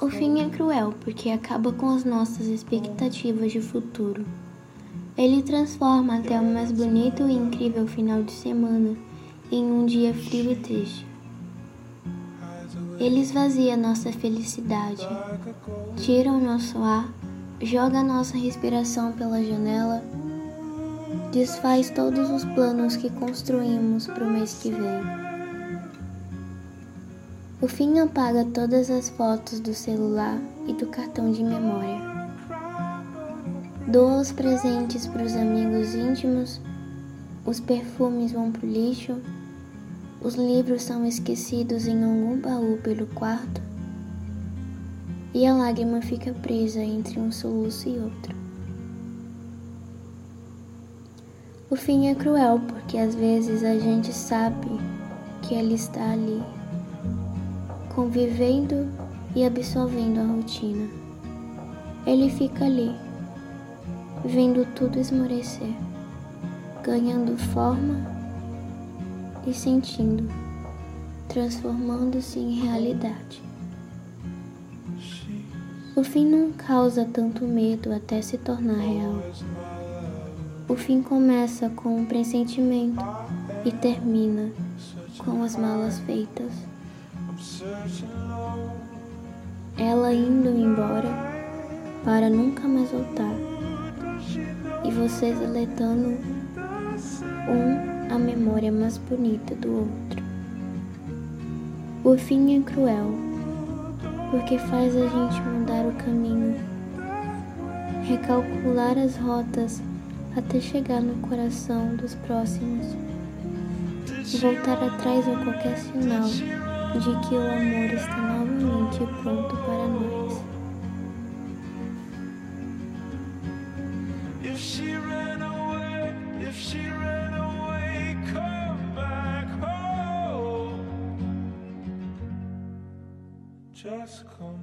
O fim é cruel porque acaba com as nossas expectativas de futuro. Ele transforma até o mais bonito e incrível final de semana em um dia frio e triste. Ele esvazia nossa felicidade, tira o nosso ar, joga nossa respiração pela janela, desfaz todos os planos que construímos para o mês que vem. O fim apaga todas as fotos do celular e do cartão de memória. Doa os presentes para os amigos íntimos, os perfumes vão para o lixo, os livros são esquecidos em algum baú pelo quarto e a lágrima fica presa entre um soluço e outro. O fim é cruel porque às vezes a gente sabe que ele está ali convivendo e absorvendo a rotina. Ele fica ali, vendo tudo esmorecer, ganhando forma e sentindo, transformando-se em realidade. O fim não causa tanto medo até se tornar real. O fim começa com um pressentimento e termina com as malas feitas ela indo embora para nunca mais voltar. E vocês deletando um a memória mais bonita do outro. O fim é cruel porque faz a gente mudar o caminho, recalcular as rotas até chegar no coração dos próximos. E voltar atrás a qualquer sinal de que o amor está novamente pronto para nós. Just come